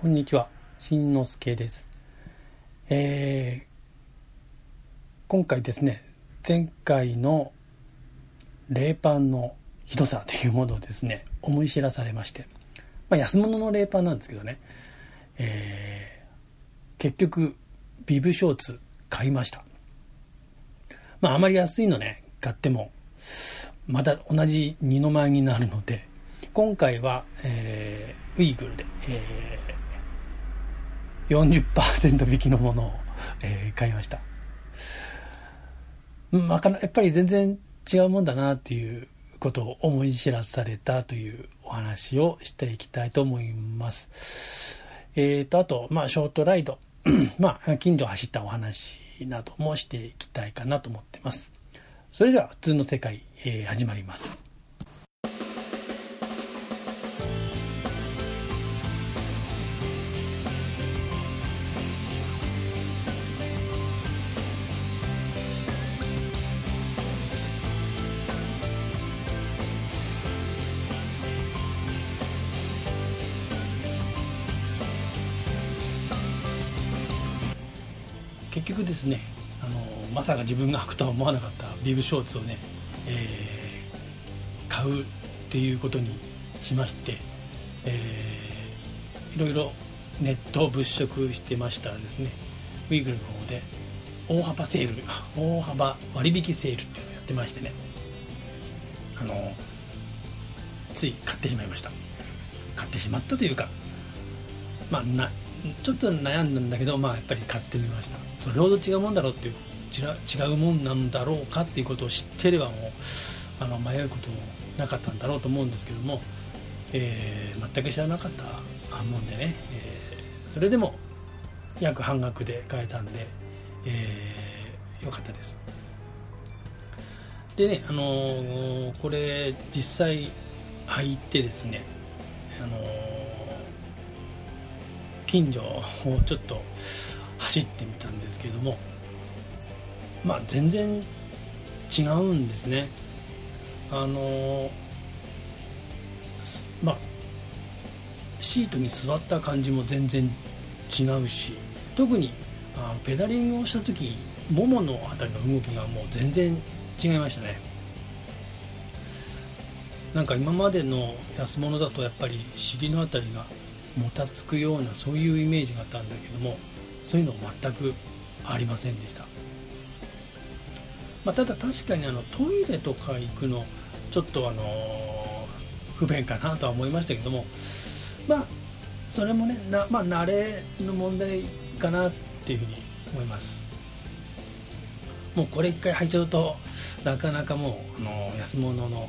こんにちは、しんのすけです。えー今回ですね、前回の冷パンのひどさというものをですね、思い知らされまして、まあ、安物の冷パンなんですけどね、えー結局、ビブショーツ買いました。まあ、あまり安いのね、買っても、また同じ二の舞になるので、今回は、えーウイグルで、えー40%引きのものを、えー買いました。まあやっぱり全然違うもんだなっていうことを思い知らされたというお話をしていきたいと思います。えーと、あと、まあ、ショートライド、まあ、近所を走ったお話などもしていきたいかなと思ってます。それでは、普通の世界、えー始まります。結局ですねあのまさか自分が履くとは思わなかったビブショーツをね、えー買うっていうことにしまして、えーいろいろネットを物色してましたらですね。ウイグルの方で大幅セール 大幅割引セールっていうのをやってましてね。あのつい買ってしまいました。買ってしまったというかまあなちょっと悩んだんだけど、まあ、やっぱり買ってみました。それほど違うもんだろうっていう違う違うもんなんだろうかっていうことを知ってればもうあの迷うこともなかったんだろうと思うんですけども、えー全く知らなかったもんでね、えーそれでも約半額で買えたんで、えーよかったです。でね、あのーこれ実際履いてですね、あのー近所をちょっと走ってみたんですけどもまあ全然違うんですね。あのまあシートに座った感じも全然違うし特にあペダリングをした時もものあたりの動きがもう全然違いましたね。なんか今までの安物だとやっぱり尻のあたりがもたつくようなそういうイメージがあったんだけどもそういうの全くありませんでした、まあ、ただ確かにあのトイレとか行くのちょっとあの不便かなとは思いましたけどもまあそれもねな、まあ、慣れの問題かなっていうふうに思います。もうこれ一回履いちゃうとなかなかもうあの安物の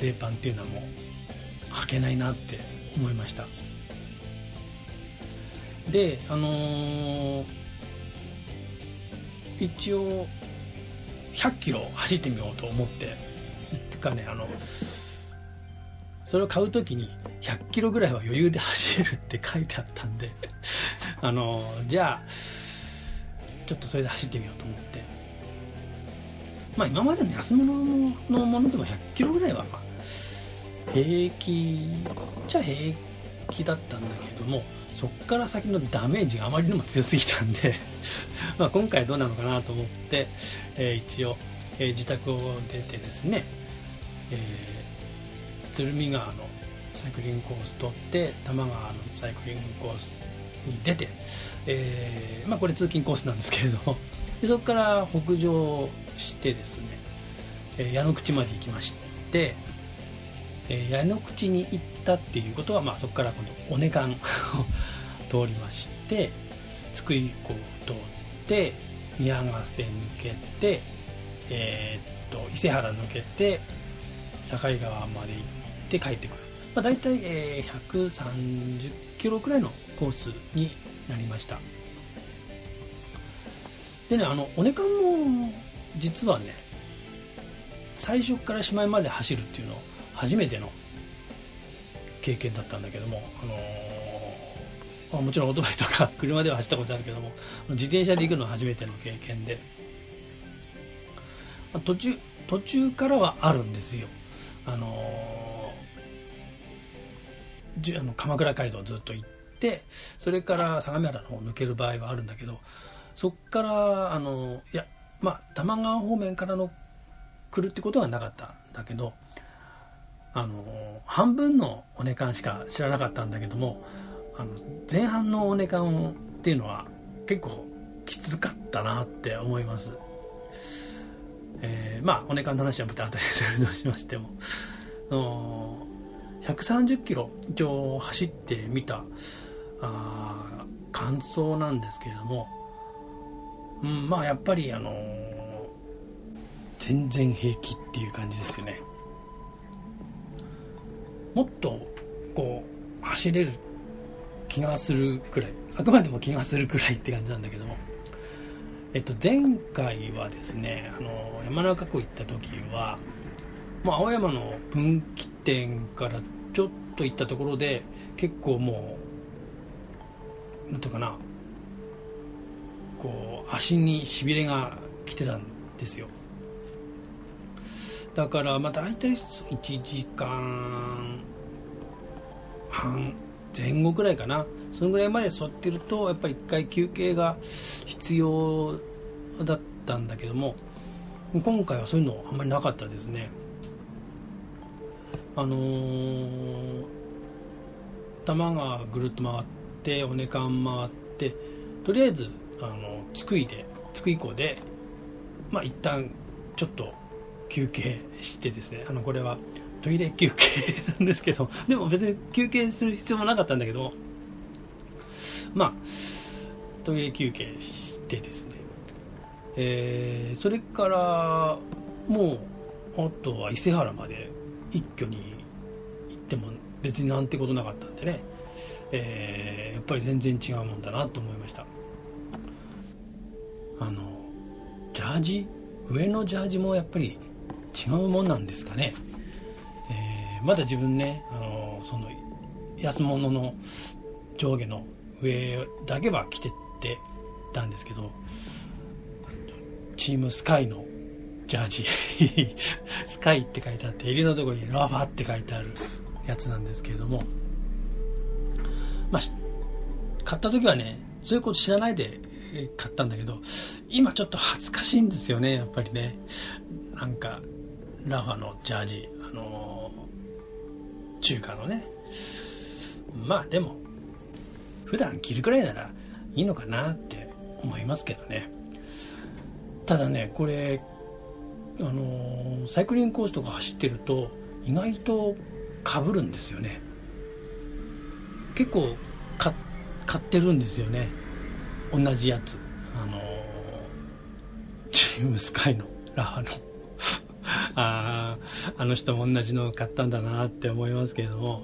冷パンっていうのはもう履けないなって思いました。であのー一応100キロ走ってみようと思って。ってかねあのそれを買う時に100キロぐらいは余裕で走れるって書いてあったんで。あのーじゃあちょっとそれで走ってみようと思って。まあ今までの安物のものでも100キロぐらいはまあ平気じゃ平気だったんだけども。そこから先のダメージがあまりにも強すぎたんで まあ今回どうなのかなと思って、えー一応、えー自宅を出てですね、えー鶴見川のサイクリングコース取って多摩川のサイクリングコースに出て、えーまあこれ通勤コースなんですけれどもでそこから北上してですね、えー矢野口まで行きまして、えー矢野口に行ってたっていうことは、まあ、そこから今度尾根間を通りまして津久井湖を通って宮ヶ瀬抜けて、えーっと伊勢原抜けて境川まで行って帰ってくる、まあ、大体、えー130キロくらいのコースになりました。でねあの尾根間も実はね最初からしまいまで走るっていうの初めての経験だったんだけども、あのもちろんオートバイとか 車では走ったことあるけども自転車で行くのは初めての経験で、まあ途中途中からはあるんですよ。あのじあの鎌倉街道ずっと行ってそれから相模原の方を抜ける場合はあるんだけどそっからあのいやまあ多摩川方面からの来るってことはなかったんだけどあの半分のお値段しか知らなかったんだけどもあの前半のお値段っていうのは結構きつかったなって思います、えー、まあお値段の話はまた後でするとしましても。130キロ一応走ってみたあ感想なんですけれども、うん、まあやっぱりあのー、全然平気っていう感じですよね。もっとこう走れる気がするくらいあくまでも気がするくらいって感じなんだけども。えっと前回はですねあの山中湖行った時はまあ、青山の分岐点からちょっと行ったところで結構もうなんていうかなこう足にしびれが来てたんですよ。だからまあ大体1時間半前後くらいかな。そのぐらいまで座ってるとやっぱり1回休憩が必要だったんだけども今回はそういうのあんまりなかったですね。あのー、多摩川ぐるっと回っておねかん回ってとりあえずあの津久井で津久井港でまあ一旦ちょっと休憩してですねあのこれはトイレ休憩なんですけど でも別に休憩する必要もなかったんだけどまあトイレ休憩してですね。えー、それからもうあとは伊勢原まで一挙に行っても別になんてことなかったんでね、えー、やっぱり全然違うもんだなと思いました。あのジャージ？上のジャージもやっぱり違うもんなんですかね、えー、まだ自分ねあのその安物の上下の上だけは着てってたんですけどチームスカイのジャージ。スカイって書いてあって襟のところにラファって書いてあるやつなんですけれどもまあ買った時はねそういうこと知らないで買ったんだけど今ちょっと恥ずかしいんですよねやっぱりね。なんかラファのジャージあのー、中華のね。まあでも普段着るくらいならいいのかなって思いますけどね。ただねこれあのサイクリングコースとか走ってると意外とかぶるんですよね。結構買ってるんですよね。同じやつ。あのチームスカイのラハの。ああの人も同じのを買ったんだなって思いますけれども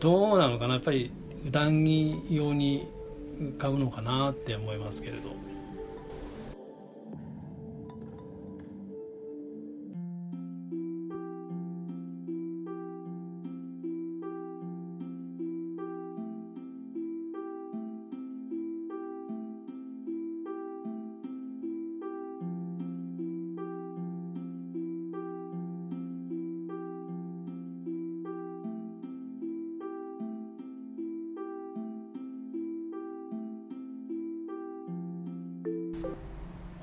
どうなのかな。やっぱり普段着用に買うのかなって思いますけれど。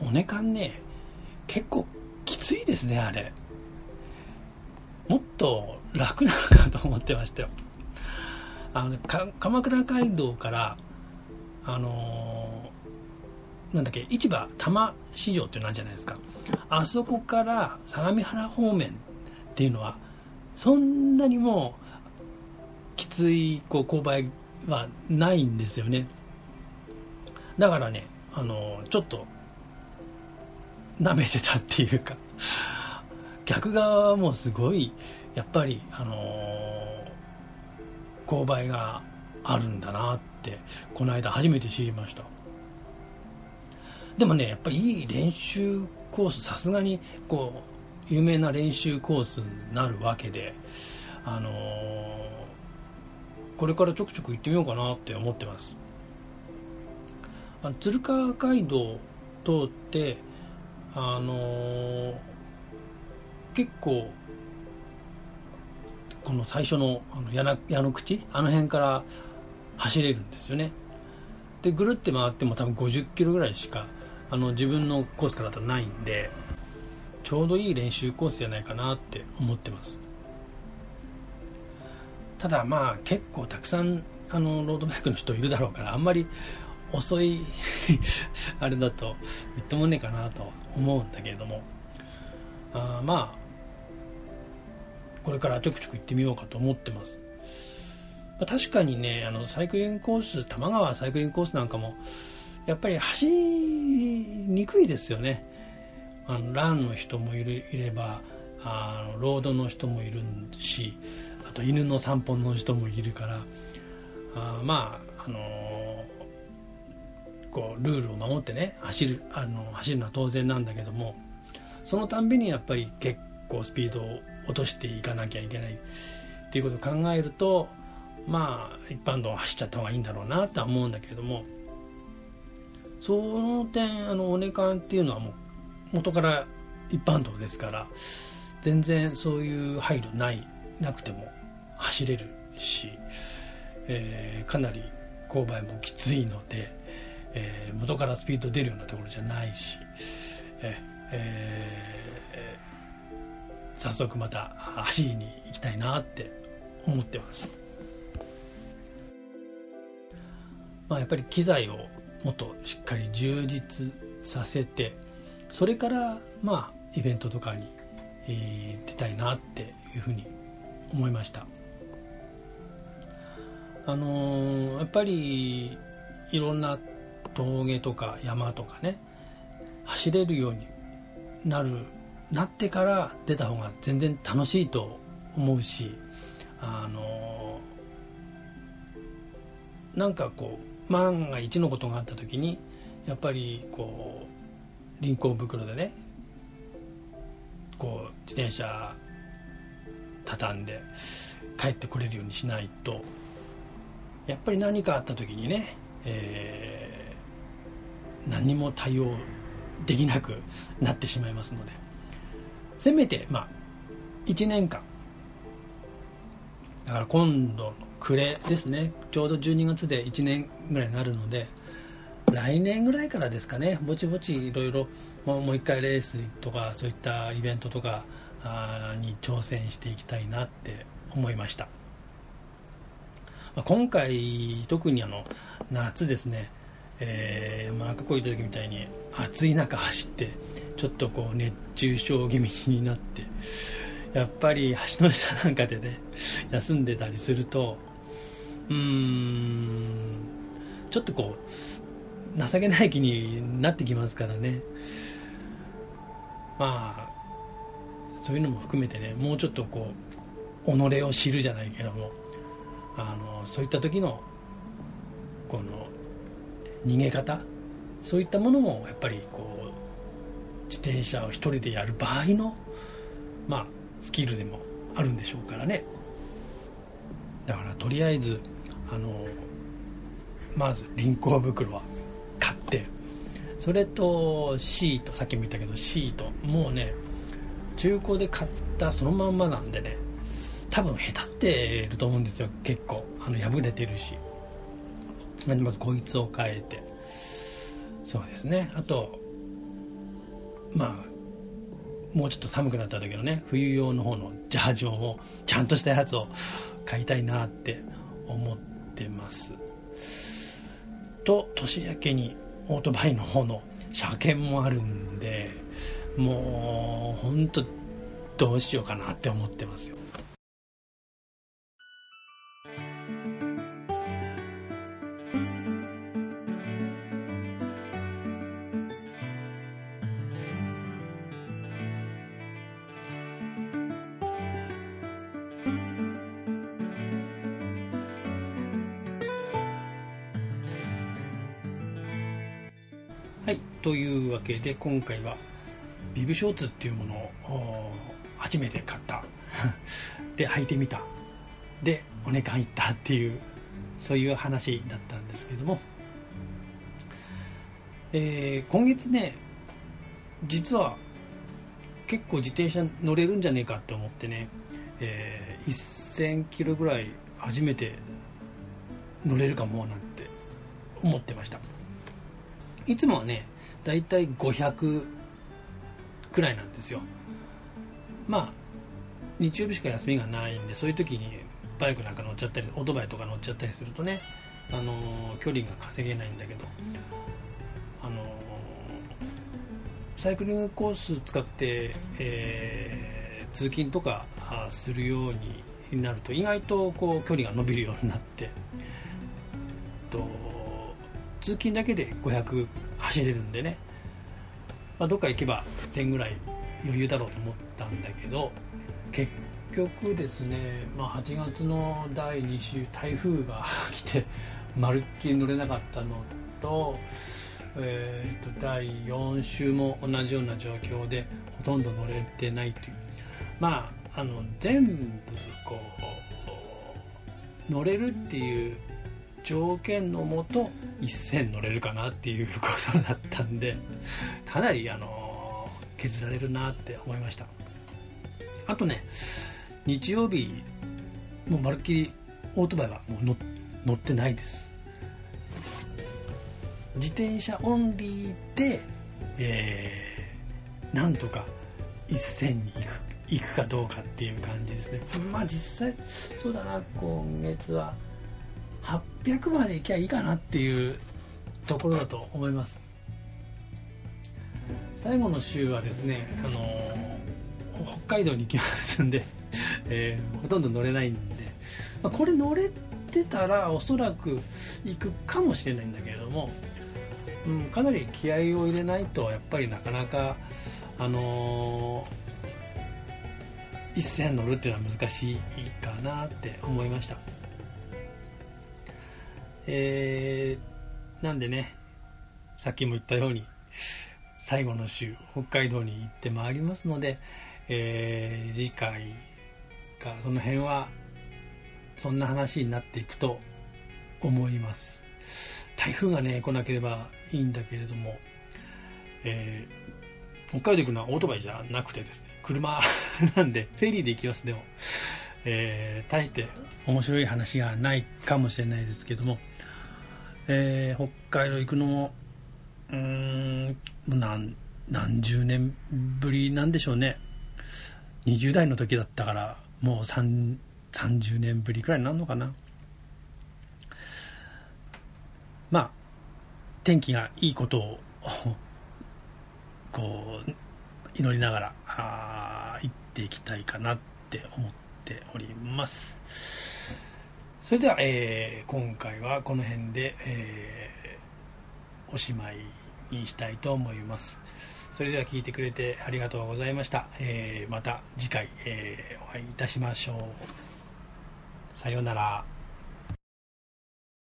おねかんね結構きついですねあれ。もっと楽なのかと思ってましたよ。あの鎌倉街道からあのー、なんだっけ市場多摩市場っていうのあるじゃないですか。あそこから相模原方面っていうのはそんなにもきついこう勾配はないんですよね。だからねあのー、ちょっと舐めてたっていうか。逆側もすごいやっぱりあのー、勾配があるんだなってこの間初めて知りました。でもねやっぱりいい練習コースさすがにこう有名な練習コースになるわけであのー、これからちょくちょく行ってみようかなって思ってます。あの鶴川街道通ってあのー、結構この最初のあの矢の矢の口？あの辺から走れるんですよね。でぐるって回っても多分50キロぐらいしかあの自分のコースからだとないんでちょうどいい練習コースじゃないかなって思ってます。ただまあ結構たくさんあのロードバイクの人いるだろうからあんまり遅い あれだとみっともねえかなと思うんだけれども。あまあこれからちょくちょく行ってみようかと思ってます、まあ、確かにねあのサイクリングコース多摩川サイクリングコースなんかもやっぱり走りにくいですよね。あのランの人もいるいればあのロードの人もいるしあと犬の散歩の人もいるから。あまああのー、こうルールを守ってね走るあの走るのは当然なんだけどもそのたんびにやっぱり結構スピードを落としていかなきゃいけない。っていうことを考えるとまあ一般道を走っちゃった方がいいんだろうなとは思うんだけれどもその点あのお値段っていうのはもう元から一般道ですから全然そういう配慮ないなくても走れるし、えー、かなり勾配もきついので、えー、元からスピード出るようなところじゃないし、えー、早速また走りに行きたいなって思ってます。まあ、やっぱり機材をもっとしっかり充実させてそれからまあイベントとかに、え、出たいなっていうふうに思いましたあのー、やっぱりいろんな峠とか山とかね走れるようになるなってから出た方が全然楽しいと思うしあの、なんかこう万が一のことがあった時にやっぱりこう輪行袋でねこう自転車畳んで帰ってこれるようにしないとやっぱり何かあった時にね、え、何も対応できなくなってしまいますので。せめてまあ1年間。だから今度の暮れですね。ちょうど12月で1年ぐらいになるので来年ぐらいからですかね。ぼちぼちいろいろもう一回レースとかそういったイベントとかに挑戦していきたいなって思いました、ま、今回特にあの夏ですね、えー、まあ、赤こいた時みたいに暑い中走ってちょっとこう熱中症気味になって やっぱり橋の下なんかでね 休んでたりするとうーんちょっとこう情けない気になってきますからね。まあそういうのも含めてねもうちょっとこう己を知るじゃないけどもあのそういった時のこの逃げ方？そういったものもやっぱりこう自転車を一人でやる場合のまあスキルでもあるんでしょうからね。だからとりあえずあのまず輪行袋は買ってそれとシートさっきも言ったけどシートもうね中古で買ったそのまんまなんでね多分へたってると思うんですよ結構。あの破れてるし。まずこいつを変えて。そうですね。あとまあもうちょっと寒くなった時のね冬用の方のジャージをちゃんとしたやつを買いたいなって思ってます。と年明けにオートバイの方の車検もあるんでもう本当どうしようかなって思ってますよ。はい。というわけで今回はビブショーツっていうものを初めて買った。で履いてみた。でお値段いったっていうそういう話だったんですけども、えー、今月ね実は結構自転車乗れるんじゃねえかって思ってね、えー、1000キロぐらい初めて乗れるかもなんて思ってました。いつもはねだいたい500くらいなんですよ。まあ日曜日しか休みがないんでそういう時にバイクなんか乗っちゃったりオートバイとか乗っちゃったりするとねあの距離が稼げないんだけどあのサイクリングコース使って、えー、通勤とかするようになると意外とこう距離が伸びるようになってと通勤だけで500走れるんでね、まあ、どっか行けば1000ぐらい余裕だろうと思ったんだけど結局ですね、まあ、8月の第2週台風が来て まるっきり乗れなかったのと,、えーと、第4週も同じような状況でほとんど乗れてないという。まああの全部こう乗れるっていう条件のもと一線乗れるかなっていうことだったんでかなりあの削られるなって思いました。あとね日曜日もうまるっきりオートバイはもう乗ってないです。自転車オンリーで、えー、なんとか一線に行く行くかどうかっていう感じですね。まあ実際そうだな今月は。800まで行きゃいいかなっていうところだと思います。最後の週はですね、あのー、北海道に行きますんで、えー、ほとんど乗れないんで、まあ、これ乗れてたらおそらく行くかもしれないんだけれども、うん、かなり気合を入れないとやっぱりなかなかあのー、一線乗るっていうのは難しいかなって思いました。えー、なんでねさっきも言ったように最後の週北海道に行ってまいりますので、えー、次回かその辺はそんな話になっていくと思います。台風がね来なければいいんだけれども、えー、北海道行くのはオートバイじゃなくてですね車 なんでフェリーで行きますでも、えー、大して面白い話がないかもしれないですけどもえー、北海道行くのもうん何何十年ぶりなんでしょうね。20代の時だったからもう30年ぶりくらいになるのかな。まあ天気がいいことを こう祈りながらあ行っていきたいかなって思っております。それでは、えー、今回はこの辺で、えー、おしまいにしたいと思います。それでは聞いてくれてありがとうございました、えー、また次回、えお会いいたしましょう。さようなら。